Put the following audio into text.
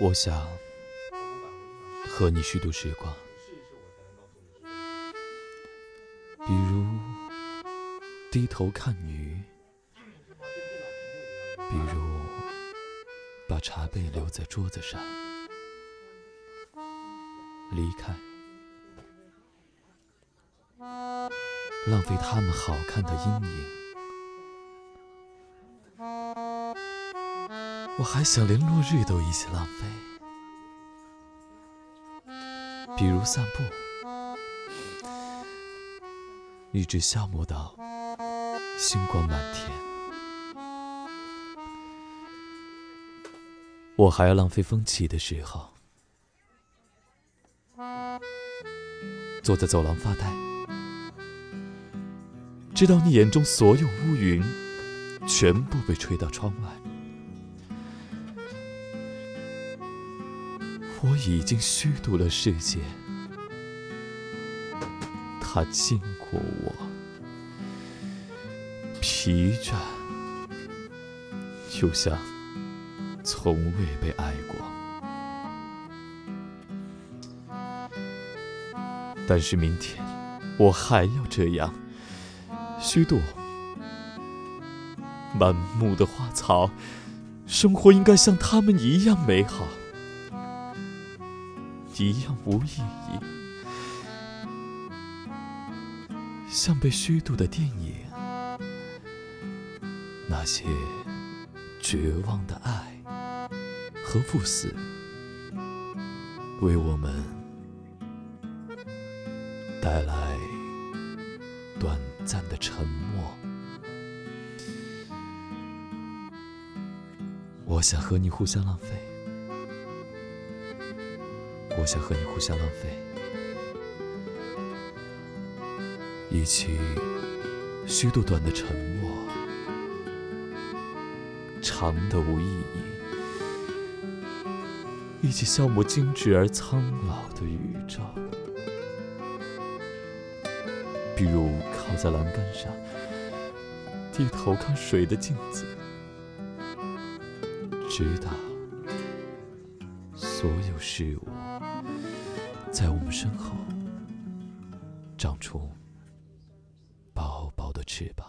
我想和你虚度时光，比如低头看鱼，比如把茶杯留在桌子上，离开，浪费他们好看的阴影。我还想连落日都一起浪费，比如散步，一直消磨到星光满天。我还要浪费风起的时候，坐在走廊发呆，直到你眼中所有乌云全部被吹到窗外。我已经虚度了世界，它经过我，疲倦，就像从未被爱过。但是明天，我还要这样虚度。满目的花草，生活应该像他们一样美好。一样无意义，像被虚度的电影，那些绝望的爱和赴死，为我们带来短暂的沉默。我想和你互相浪费。我想和你互相浪费，一起虚度短的沉默，长的无意义，一起消磨精致而苍老的宇宙。比如靠在栏杆上，低头看水的镜子，直到所有事物。在我们身后，长出薄薄的翅膀。